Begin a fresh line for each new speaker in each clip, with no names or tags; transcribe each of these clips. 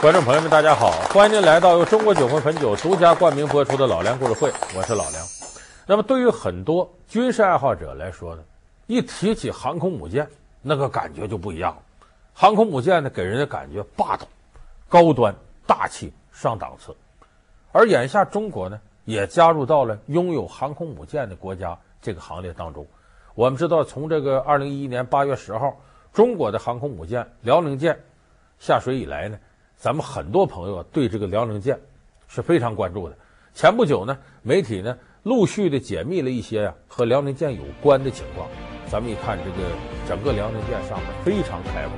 观众朋友们，大家好，欢迎您来到由中国酒魂汾酒独家冠名播出的《老梁故事会》，我是老梁。那么，对于很多军事爱好者来说呢，一提起航空母舰，那个感觉就不一样了。航空母舰呢，给人的感觉霸道、高端、大气、上档次。而眼下，中国呢，也加入到了拥有航空母舰的国家这个行列当中。我们知道，从这个二零一一年八月十号，中国的航空母舰辽宁舰下水以来呢，咱们很多朋友啊对这个辽宁舰是非常关注的。前不久呢，媒体呢陆续的解密了一些呀、啊、和辽宁舰有关的情况。咱们一看，这个整个辽宁舰上面非常开阔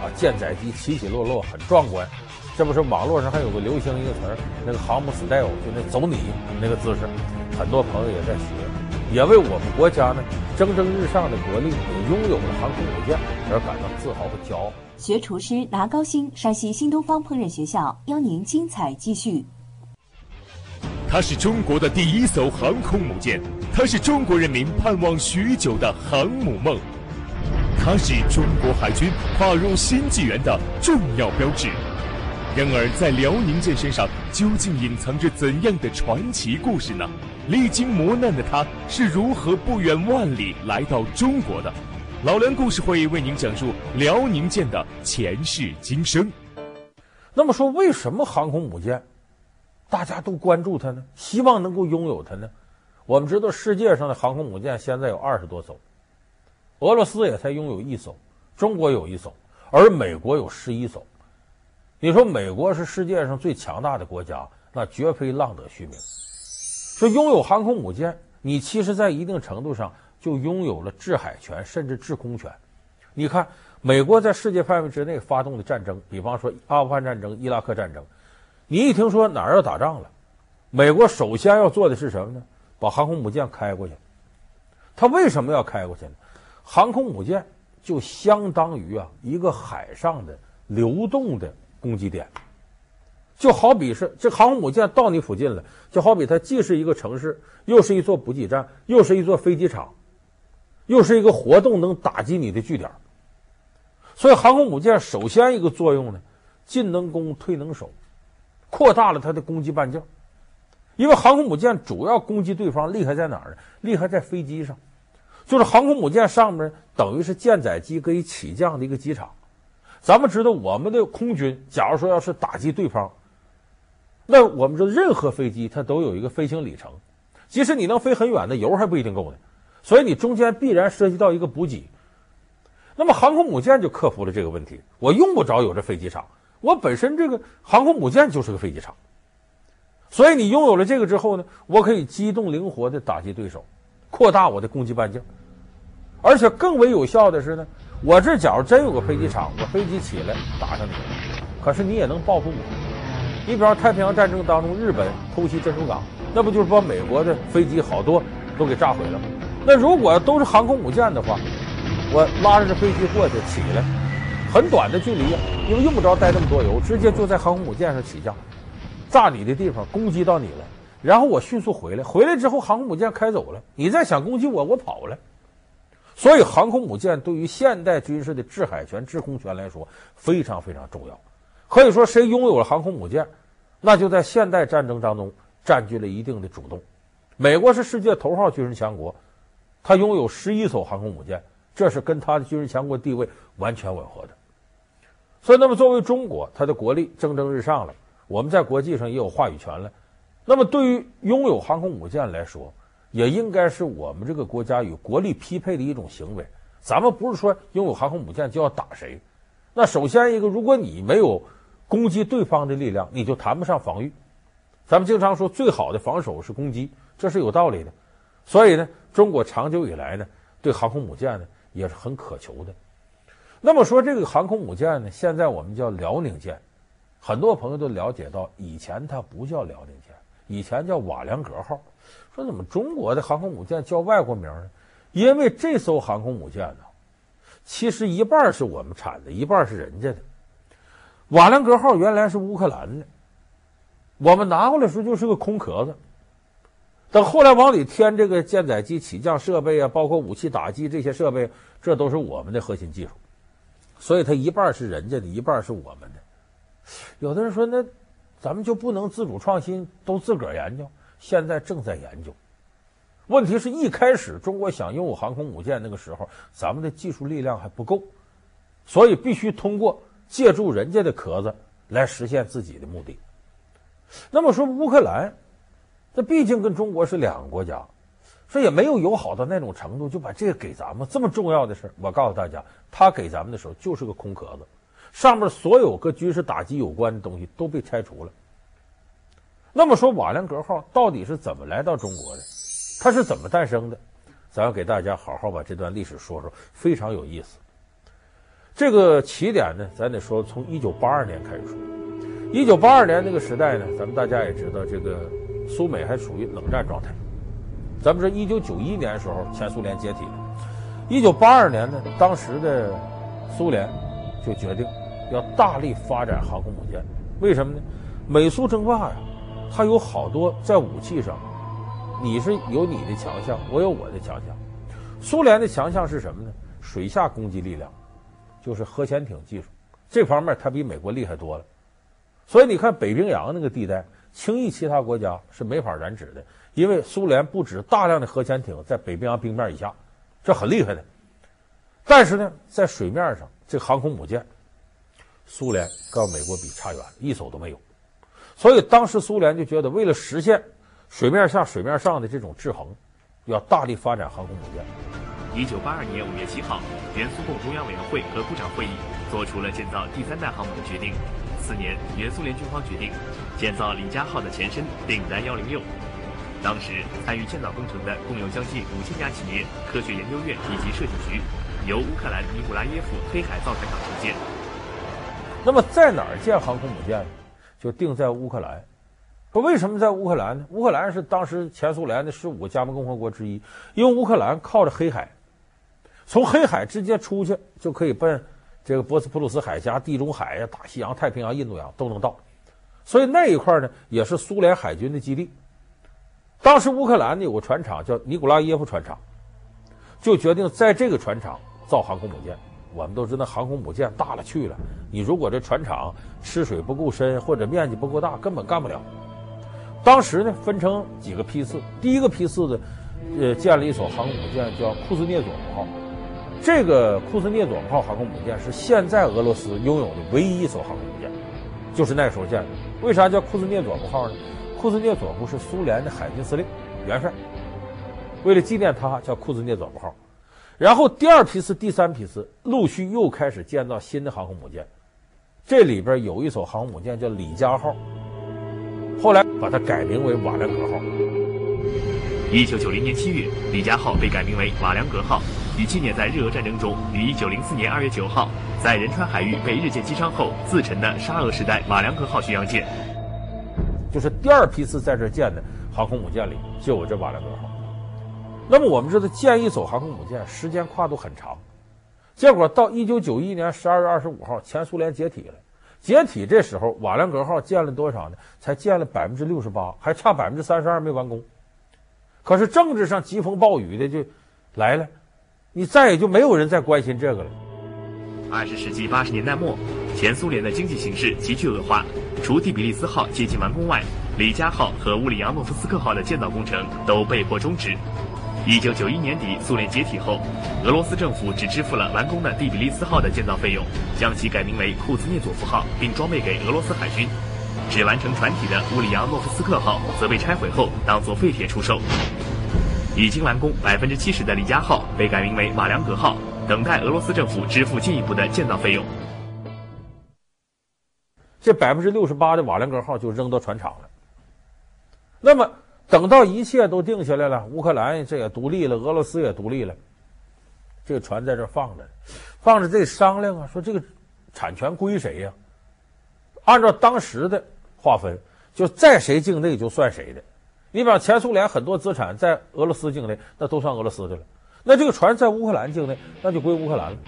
啊，舰载机起起落落很壮观。这不是网络上还有个流行一个词儿，那个航母 style 就那走你那个姿势，很多朋友也在学，也为我们国家呢蒸蒸日上的国力，也拥有了航空母舰而感到自豪和骄傲。
学厨师拿高薪，山西新东方烹饪学校邀您精彩继续。
它是中国的第一艘航空母舰，它是中国人民盼望许久的航母梦，它是中国海军跨入新纪元的重要标志。然而，在辽宁舰身上究竟隐藏着怎样的传奇故事呢？历经磨难的他是如何不远万里来到中国的？老梁故事会为您讲述辽宁舰的前世今生。
那么说，为什么航空母舰大家都关注它呢？希望能够拥有它呢？我们知道，世界上的航空母舰现在有二十多艘，俄罗斯也才拥有一艘，中国有一艘，而美国有十一艘。你说美国是世界上最强大的国家，那绝非浪得虚名。说拥有航空母舰，你其实在一定程度上。就拥有了制海权，甚至制空权。你看，美国在世界范围之内发动的战争，比方说阿富汗战争、伊拉克战争，你一听说哪儿要打仗了，美国首先要做的是什么呢？把航空母舰开过去。他为什么要开过去呢？航空母舰就相当于啊一个海上的流动的攻击点，就好比是这航空母舰到你附近了，就好比它既是一个城市，又是一座补给站，又是一座飞机场。又是一个活动能打击你的据点，所以航空母舰首先一个作用呢，进能攻，退能守，扩大了它的攻击半径。因为航空母舰主要攻击对方厉害在哪儿呢？厉害在飞机上，就是航空母舰上面等于是舰载机可以起降的一个机场。咱们知道，我们的空军假如说要是打击对方，那我们说任何飞机它都有一个飞行里程，即使你能飞很远，那油还不一定够呢。所以你中间必然涉及到一个补给，那么航空母舰就克服了这个问题。我用不着有这飞机场，我本身这个航空母舰就是个飞机场。所以你拥有了这个之后呢，我可以机动灵活地打击对手，扩大我的攻击半径。而且更为有效的是呢，我这假如真有个飞机场，我飞机起来打上你，可是你也能报复我。你比方太平洋战争当中，日本偷袭珍珠港，那不就是把美国的飞机好多都给炸毁了吗？那如果都是航空母舰的话，我拉着这飞机过去起来，很短的距离，因为用不着带那么多油，直接就在航空母舰上起降，炸你的地方攻击到你了，然后我迅速回来，回来之后航空母舰开走了，你再想攻击我，我跑了。所以航空母舰对于现代军事的制海权、制空权来说非常非常重要。可以说，谁拥有了航空母舰，那就在现代战争当中占据了一定的主动。美国是世界头号军事强国。他拥有十一艘航空母舰，这是跟他的军事强国地位完全吻合的。所以，那么作为中国，它的国力蒸蒸日上了，我们在国际上也有话语权了。那么，对于拥有航空母舰来说，也应该是我们这个国家与国力匹配的一种行为。咱们不是说拥有航空母舰就要打谁。那首先一个，如果你没有攻击对方的力量，你就谈不上防御。咱们经常说，最好的防守是攻击，这是有道理的。所以呢，中国长久以来呢，对航空母舰呢也是很渴求的。那么说这个航空母舰呢，现在我们叫辽宁舰，很多朋友都了解到，以前它不叫辽宁舰，以前叫瓦良格号。说怎么中国的航空母舰叫外国名呢？因为这艘航空母舰呢，其实一半是我们产的，一半是人家的。瓦良格号原来是乌克兰的，我们拿过来时候就是个空壳子。等后来往里添这个舰载机起降设备啊，包括武器打击这些设备，这都是我们的核心技术。所以它一半是人家的，一半是我们的。有的人说，那咱们就不能自主创新，都自个儿研究？现在正在研究。问题是一开始中国想拥有航空母舰，那个时候咱们的技术力量还不够，所以必须通过借助人家的壳子来实现自己的目的。那么说乌克兰，这毕竟跟中国是两个国家，说也没有友好到那种程度，就把这个给咱们这么重要的事。我告诉大家，他给咱们的时候就是个空壳子，上面所有跟军事打击有关的东西都被拆除了。那么说瓦良格号到底是怎么来到中国的？它是怎么诞生的？咱要给大家好好把这段历史说说，非常有意思。这个起点呢，咱得说从一九八二年开始说。一九八二年那个时代呢，咱们大家也知道，这个苏美还处于冷战状态。咱们说一九九一年的时候，前苏联解体了。一九八二年呢，当时的苏联就决定要大力发展航空母舰。为什么呢？美苏争霸呀，它有好多在武器上。你是有你的强项，我有我的强项。苏联的强项是什么呢？水下攻击力量，就是核潜艇技术，这方面它比美国厉害多了。所以你看北冰洋那个地带，轻易其他国家是没法染指的，因为苏联不止大量的核潜艇在北冰洋冰面以下，这很厉害的。但是呢，在水面上，这航空母舰，苏联跟美国比差远了，一艘都没有。所以当时苏联就觉得，为了实现水面下、水面上的这种制衡，要大力发展航空母舰。
一九八二年五月七号，原苏共中央委员会和部长会议做出了建造第三代航母的决定。次年，原苏联军方决定建造李佳号的前身订单幺零六。当时参与建造工程的共有将近五千家企业、科学研究院以及设计局，由乌克兰尼古拉耶夫黑海造船厂承建。
那么在哪儿建航空母舰呢？就定在乌克兰。说为什么在乌克兰呢？乌克兰是当时前苏联的十五个加盟共和国之一，因为乌克兰靠着黑海，从黑海直接出去就可以奔这个博斯普鲁斯海峡、地中海呀、大西洋、太平洋、印度洋都能到，所以那一块呢也是苏联海军的基地。当时乌克兰呢有个船厂叫尼古拉耶夫船厂，就决定在这个船厂造航空母舰。我们都知道航空母舰大了去了，你如果这船厂吃水不够深或者面积不够大，根本干不了。当时呢，分成几个批次。第一个批次的，呃，建了一艘航空母舰，叫库兹涅佐夫号。这个库兹涅佐夫号航空母舰是现在俄罗斯拥有的唯一一艘航空母舰，就是那时候建的。为啥叫库兹涅佐夫号呢？库兹涅佐夫是苏联的海军司令元帅，为了纪念他，叫库兹涅佐夫号。然后第二批次、第三批次陆续又开始建造新的航空母舰，这里边有一艘航空母舰叫李佳号。后来把它改名为瓦良格号。
一九九零年七月，李佳号被改名为瓦良格号，以纪念在日俄战争中于一九零四年二月九号在仁川海域被日舰击伤后自沉的沙俄时代瓦良格号巡洋舰。
就是第二批次在这建的航空母舰里就有这瓦良格号。那么我们知道建一艘航空母舰时间跨度很长，结果到一九九一年十二月二十五号，前苏联解体了。解体这时候，瓦良格号建了多少呢？才建了百分之六十八，还差百分之三十二没完工。可是政治上疾风暴雨的就来了，你再也就没有人再关心这个了。
二十世纪八十年代末，前苏联的经济形势急剧恶化，除蒂比利斯号接近完工外，李佳号和乌里扬诺夫斯克号的建造工程都被迫终止。一九九一年底，苏联解体后，俄罗斯政府只支付了完工的蒂比利斯号的建造费用，将其改名为库兹涅佐夫号，并装备给俄罗斯海军。只完成船体的乌里扬诺夫斯克号则被拆毁后当作废铁出售。已经完工百分之七十的李佳号被改名为瓦良格号，等待俄罗斯政府支付进一步的建造费用。
这百分之六十八的瓦良格号就扔到船厂了。那么。等到一切都定下来了，乌克兰这也独立了，俄罗斯也独立了，这个船在这放着，放着这商量啊，说这个产权归谁呀？按照当时的划分，就在谁境内就算谁的。你比方前苏联很多资产在俄罗斯境内，那都算俄罗斯的了。那这个船在乌克兰境内，那就归乌克兰了。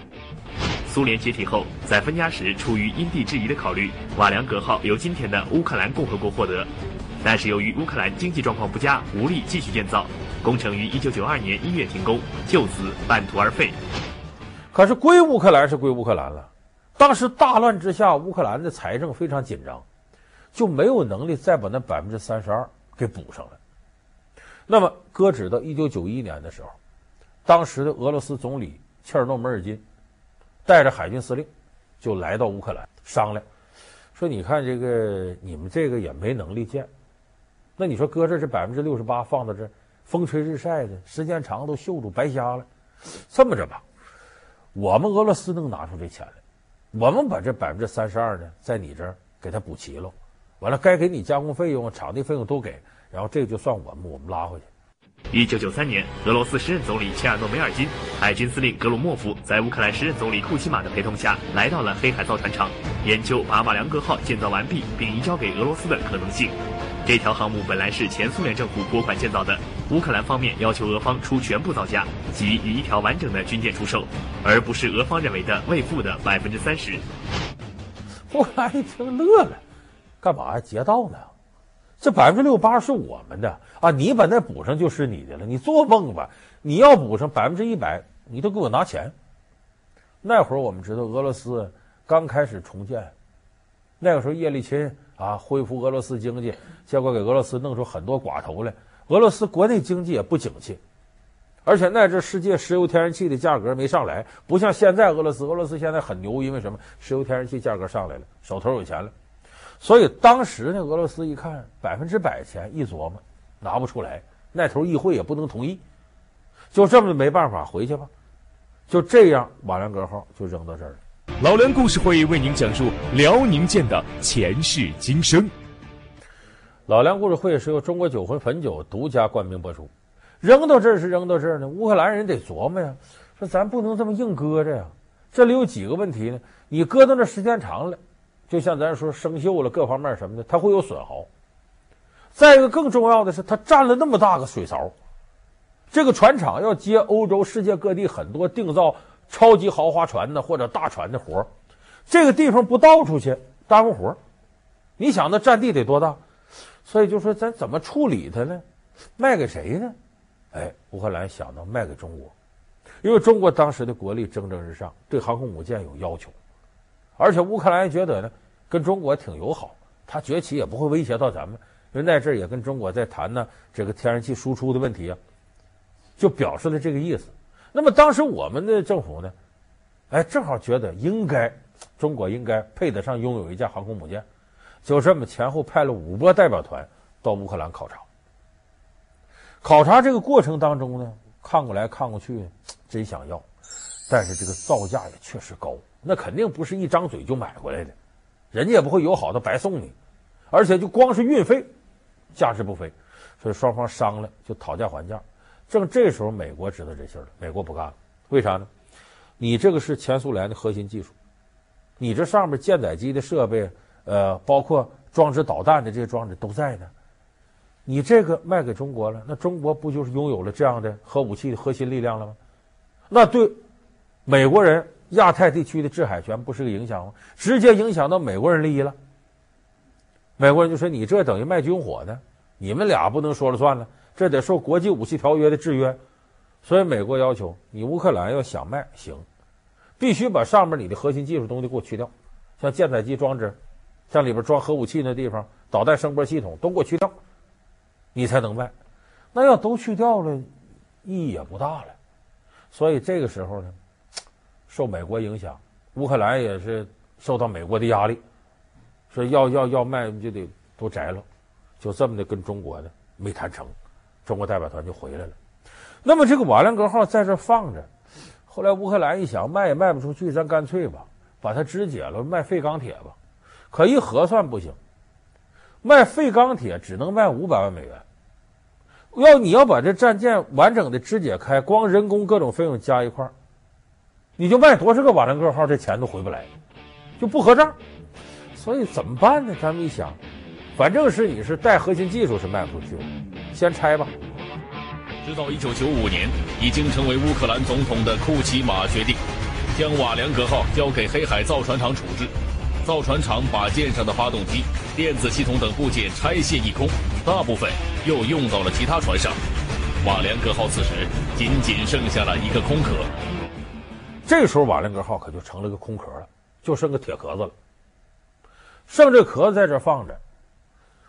苏联解体后，在分家时出于因地制宜的考虑，瓦良格号由今天的乌克兰共和国获得。但是由于乌克兰经济状况不佳，无力继续建造，工程于一九九二年一月停工，就此半途而废。
可是归乌克兰是归乌克兰了，当时大乱之下，乌克兰的财政非常紧张，就没有能力再把那百分之三十二给补上了。那么，搁置到一九九一年的时候，当时的俄罗斯总理切尔诺梅尔金带着海军司令就来到乌克兰商量，说：“你看这个，你们这个也没能力建，那你说搁这这百分之六十八放到这，风吹日晒的，时间长都锈住白瞎了。这么着吧，我们俄罗斯能拿出这钱来。”我们把这百分之三十二呢，在你这儿给他补齐了，完了该给你加工费用、场地费用都给，然后这个就算我们，我们拉回去。
一九九三年，俄罗斯时任总理切尔诺梅尔金、海军司令格鲁莫夫在乌克兰时任总理库奇马的陪同下，来到了黑海造船厂，研究把瓦良格号建造完毕并移交给俄罗斯的可能性。这条航母本来是前苏联政府拨款建造的，乌克兰方面要求俄方出全部造价，即以一条完整的军舰出售，而不是俄方认为的未付的百分之三十。
后来一听乐了，干嘛？劫道呢？这百分之六八是我们的啊！你把那补上就是你的了。你做梦吧！你要补上百分之一百，你都给我拿钱。那会儿我们知道俄罗斯刚开始重建，那个时候叶利钦。啊，恢复俄罗斯经济，结果给俄罗斯弄出很多寡头来。俄罗斯国内经济也不景气，而且那阵世界石油天然气的价格没上来，不像现在俄罗斯。俄罗斯现在很牛，因为什么？石油天然气价格上来了，手头有钱了。所以当时呢，俄罗斯一看百分之百钱，一琢磨拿不出来，那头议会也不能同意，就这么没办法回去吧。就这样，瓦良格号就扔到这儿了。
老梁故事会为您讲述辽宁舰的前世今生。
老梁故事会是由中国酒魂汾酒独家冠名播出。扔到这儿是扔到这儿呢，乌克兰人得琢磨呀，说咱不能这么硬搁着呀。这里有几个问题呢？你搁到那时间长了，就像咱说生锈了，各方面什么的，它会有损耗。再一个更重要的是，它占了那么大个水槽，这个船厂要接欧洲、世界各地很多定造。超级豪华船呢，或者大船的活这个地方不倒出去耽误活你想那占地得多大？所以就说咱怎么处理它呢？卖给谁呢？哎，乌克兰想到卖给中国，因为中国当时的国力蒸蒸日上，对航空母舰有要求，而且乌克兰觉得呢，跟中国挺友好，他崛起也不会威胁到咱们，因为那阵儿也跟中国在谈呢这个天然气输出的问题啊，就表示了这个意思。那么当时我们的政府呢，哎，正好觉得应该中国应该配得上拥有一架航空母舰，就这么前后派了五波代表团到乌克兰考察。考察这个过程当中呢，看过来看过去，真想要，但是这个造价也确实高，那肯定不是一张嘴就买回来的，人家也不会友好的白送你，而且就光是运费，价值不菲，所以双方商量就讨价还价。正这时候，美国知道这事儿了。美国不干了，为啥呢？你这个是前苏联的核心技术，你这上面舰载机的设备，呃，包括装置导弹的这些装置都在呢。你这个卖给中国了，那中国不就是拥有了这样的核武器的核心力量了吗？那对美国人亚太地区的制海权不是个影响吗？直接影响到美国人利益了。美国人就说：“你这等于卖军火呢，你们俩不能说了算了。”这得受国际武器条约的制约，所以美国要求你乌克兰要想卖行，必须把上面你的核心技术东西给我去掉，像舰载机装置，像里边装核武器那地方，导弹声波系统都给我去掉，你才能卖。那要都去掉了，意义也不大了。所以这个时候呢，受美国影响，乌克兰也是受到美国的压力，说要要要卖就得都摘了，就这么的跟中国呢没谈成。中国代表团就回来了，那么这个瓦良格号在这放着，后来乌克兰一想卖也卖不出去，咱干脆吧，把它肢解了卖废钢铁吧。可一核算不行，卖废钢铁只能卖五百万美元，要你要把这战舰完整的肢解开，光人工各种费用加一块儿，你就卖多少个瓦良格号，这钱都回不来，就不合账。所以怎么办呢？咱们一想，反正是你是带核心技术是卖不出去。先拆吧。
直到一九九五年，已经成为乌克兰总统的库奇马决定，将瓦良格号交给黑海造船厂处置。造船厂把舰上的发动机、电子系统等部件拆卸一空，大部分又用到了其他船上。瓦良格号此时仅仅剩下了一个空
壳。这时候，瓦良格号可就成了个空壳了。就剩个铁壳子了。剩这壳子在这放着，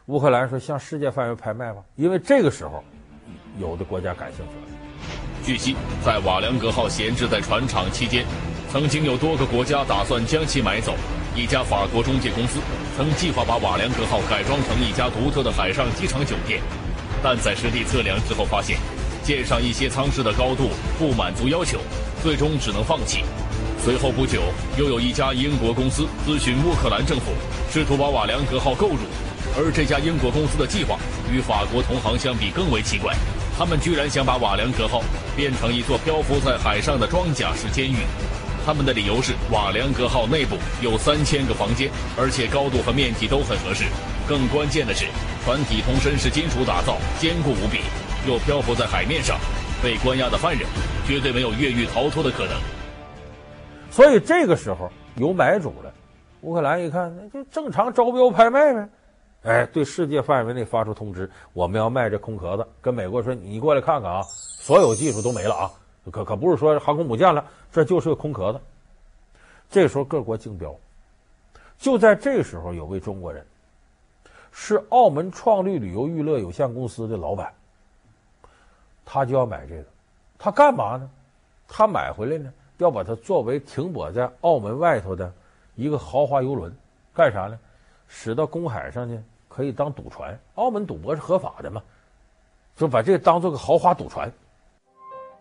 乌克兰说向世界范围拍卖吧，因为这个时候有的国家感兴趣了。
据悉，在瓦良格号闲置在船厂期间，曾经有多个国家打算将其买走。一家法国中介公司曾计划把瓦良格号改装成一家独特的海上机场酒店，但在实地测量之后发现，舰上一些舱室的高度不满足要求，最终只能放弃。随后不久，又有一家英国公司咨询乌克兰政府，试图把瓦良格号购入，而这家英国公司的计划与法国同行相比更为奇怪，他们居然想把瓦良格号变成一座漂浮在海上的装甲式监狱。他们的理由是，瓦良格号内部有三千个房间，而且高度和面积都很合适。更关键的是，船体通身是金属打造，坚固无比，又漂浮在海面上，被关押的犯人绝对没有越狱逃脱的可能。
所以这个时候有买主了，乌克兰一看，那就正常招标拍卖呗。哎，对世界范围内发出通知，我们要卖这空壳子，跟美国说，你过来看看啊，所有技术都没了啊。可可不是说航空母舰了，这就是个空壳子。这时候各国竞标，就在这时候，有位中国人是澳门创绿旅游娱乐有限公司的老板，他就要买这个。他干嘛呢？他买回来呢，要把它作为停泊在澳门外头的一个豪华游轮，干啥呢？驶到公海上呢，可以当赌船。澳门赌博是合法的嘛，就把这个当做个豪华赌船。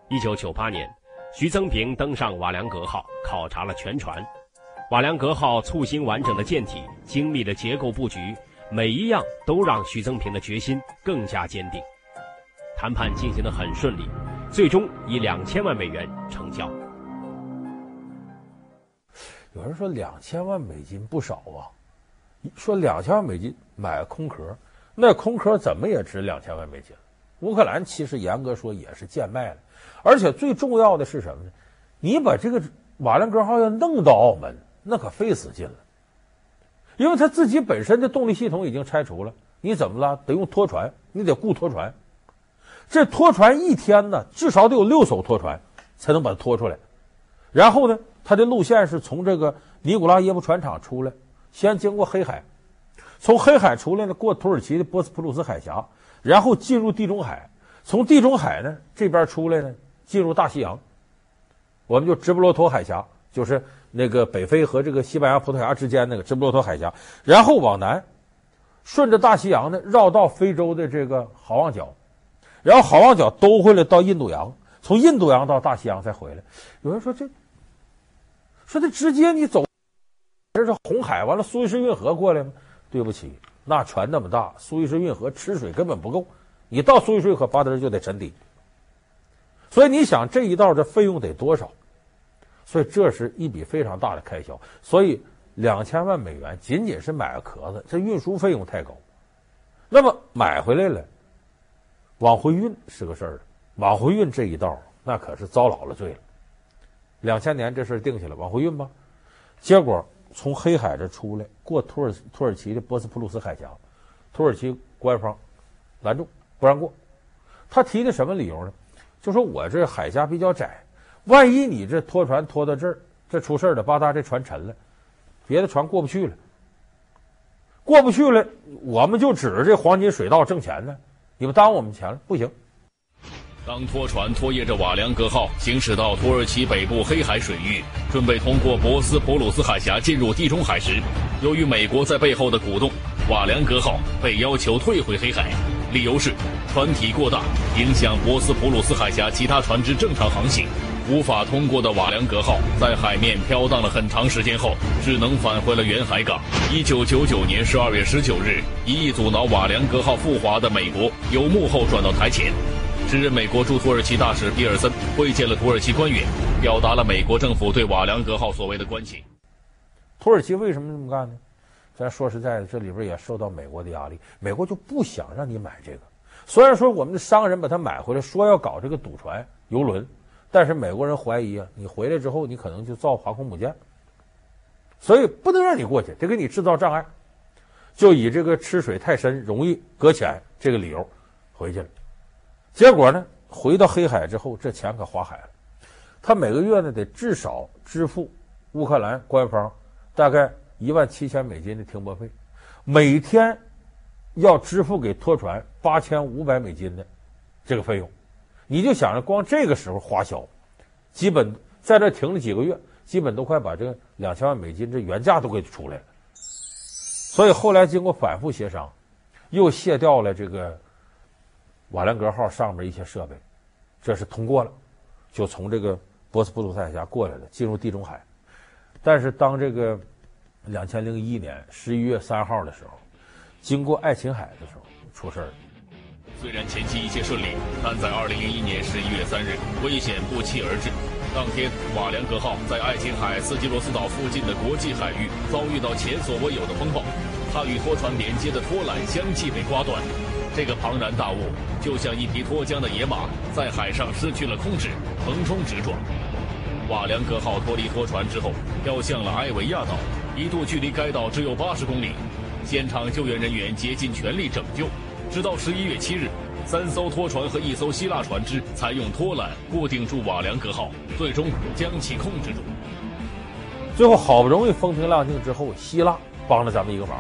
一九九八年，徐增平登上瓦良格号，考察了全船。瓦良格号簇新完整的舰体、精密的结构布局，每一样都让徐增平的决心更加坚定。谈判进行得很顺利，最终以两千万美元成交。
有人说两千万美金不少啊，说两千万美金买空壳，那空壳怎么也值两千万美金？乌克兰其实严格说也是贱卖了。而且最重要的是什么呢？你把这个瓦良格号要弄到澳门，那可费死劲了，因为他自己本身的动力系统已经拆除了，你怎么了？得用拖船，你得雇拖船，这拖船一天呢，至少得有六艘拖船才能把它拖出来。然后呢，它的路线是从这个尼古拉耶夫船厂出来，先经过黑海，从黑海出来呢，过土耳其的波斯普鲁斯海峡，然后进入地中海，从地中海呢这边出来呢。进入大西洋，我们就直布罗陀海峡，就是那个北非和这个西班牙、葡萄牙之间那个直布罗陀海峡，然后往南，顺着大西洋呢绕到非洲的这个好望角，然后好望角兜回来到印度洋，从印度洋到大西洋再回来。有人说这，说这直接你走，这是红海完了苏伊士运河过来吗？对不起，那船那么大，苏伊士运河吃水根本不够，你到苏伊士运河巴德就得沉底。所以你想这一道这费用得多少？所以这是一笔非常大的开销。所以两千万美元仅仅是买个壳子，这运输费用太高。那么买回来了，往回运是个事儿，往回运这一道那可是遭老了罪了。两千年这事儿定下来，往回运吧。结果从黑海这出来，过土耳土耳其的波斯普鲁斯海峡，土耳其官方拦住不让过。他提的什么理由呢？就说我这海峡比较窄，万一你这拖船拖到这儿，这出事儿了，吧嗒这船沉了，别的船过不去了，过不去了，我们就指着这黄金水道挣钱呢，你不耽误我们钱了？不行。
当拖船拖曳着瓦良格号行驶到土耳其北部黑海水域，准备通过博斯普鲁斯海峡进入地中海时，由于美国在背后的鼓动，瓦良格号被要求退回黑海。理由是船体过大，影响博斯普鲁斯海峡其他船只正常航行，无法通过的瓦良格号在海面飘荡了很长时间后，只能返回了远海港。一九九九年十二月十九日，一意阻挠瓦良格号复华的美国由幕后转到台前。时任美国驻土耳其大使比尔森会见了土耳其官员，表达了美国政府对瓦良格号所谓的关切。
土耳其为什么这么干呢？咱说实在的，这里边也受到美国的压力，美国就不想让你买这个。虽然说我们的商人把它买回来，说要搞这个赌船游轮，但是美国人怀疑啊，你回来之后你可能就造航空母舰，所以不能让你过去，得给你制造障碍，就以这个吃水太深、容易搁浅这个理由回去了。结果呢，回到黑海之后，这钱可花海了，他每个月呢得至少支付乌克兰官方大概一万七千美金的停泊费，每天要支付给拖船八千五百美金的这个费用。你就想着光这个时候花销，基本在这停了几个月，基本都快把这个两千万美金这原价都给出来了。所以后来经过反复协商，又卸掉了这个瓦良格号上面一些设备，这是通过了，就从这个博斯普鲁斯海峡过来了，进入地中海。但是当这个两千零一年十一月三号的时候，经过爱琴海的时候出事儿了。
虽然前期一切顺利，但在二零零一年十一月三日，危险不期而至。当天，瓦良格号在爱琴海斯基罗斯岛附近的国际海域遭遇到前所未有的风暴，它与拖船连接的拖缆相继被刮断。这个庞然大物就像一匹脱缰的野马，在海上失去了控制，横冲直撞。瓦良格号脱离拖船之后，飘向了埃维亚岛，一度距离该岛只有八十公里。现场救援人员竭尽全力拯救，直到十一月七日。三艘拖船和一艘希腊船只采用拖缆固定住瓦良格号，最终将其控制住。
最后好不容易风平浪静之后，希腊帮了咱们一个忙，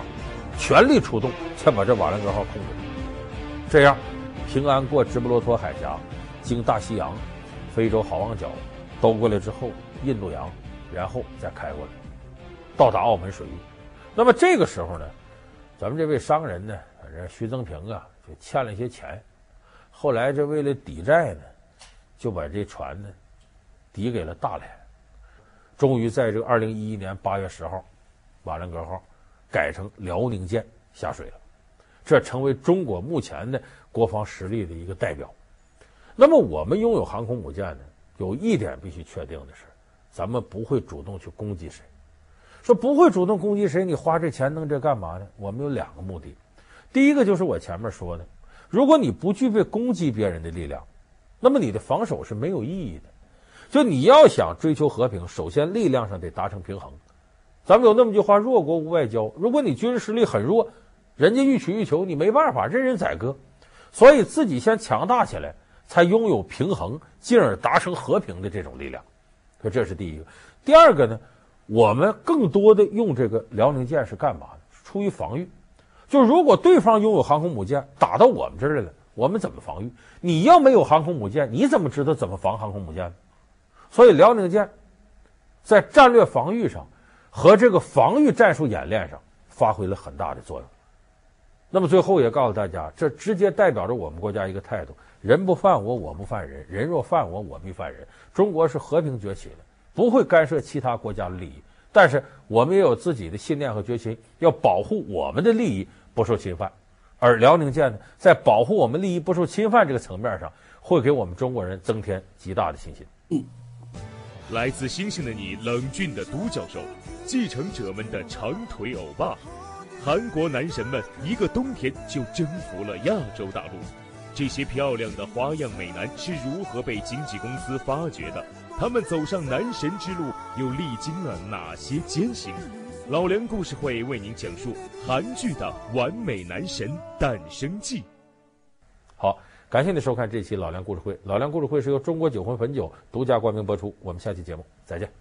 全力出动才把这瓦良格号控制住。这样平安过直布罗陀海峡，经大西洋、非洲好望角兜过来之后，印度洋，然后再开过来，到达澳门水域。那么这个时候呢，咱们这位商人呢，这徐增平啊，就欠了一些钱。后来，这为了抵债呢，就把这船呢抵给了大连。终于在这个二零一一年八月十号，瓦良格号改成辽宁舰下水了，这成为中国目前的国防实力的一个代表。那么，我们拥有航空母舰呢，有一点必须确定的是，咱们不会主动去攻击谁。说不会主动攻击谁，你花这钱弄这干嘛呢？我们有两个目的，第一个就是我前面说的。如果你不具备攻击别人的力量，那么你的防守是没有意义的。就你要想追求和平，首先力量上得达成平衡。咱们有那么句话：“弱国无外交。”如果你军事实力很弱，人家欲取欲求，你没办法，任人宰割。所以自己先强大起来，才拥有平衡，进而达成和平的这种力量。所以这是第一个。第二个呢，我们更多的用这个辽宁舰是干嘛呢？出于防御。就如果对方拥有航空母舰打到我们这儿来了，我们怎么防御？你要没有航空母舰，你怎么知道怎么防航空母舰呢？所以辽宁舰在战略防御上和这个防御战术演练上发挥了很大的作用。那么最后也告诉大家，这直接代表着我们国家一个态度：人不犯我，我不犯人；人若犯我，我必犯人。中国是和平崛起的，不会干涉其他国家的利益，但是我们也有自己的信念和决心，要保护我们的利益。不受侵犯，而辽宁舰呢，在保护我们利益不受侵犯这个层面上，会给我们中国人增添极大的信心。嗯，
来自星星的你，冷峻的独角兽，继承者们的长腿欧巴，韩国男神们一个冬天就征服了亚洲大陆。这些漂亮的花样美男是如何被经纪公司发掘的？他们走上男神之路又历经了哪些艰辛？老梁故事会为您讲述韩剧的完美男神诞生记。
好，感谢您收看这期老梁故事会。老梁故事会是由中国酒魂汾酒独家冠名播出。我们下期节目再见。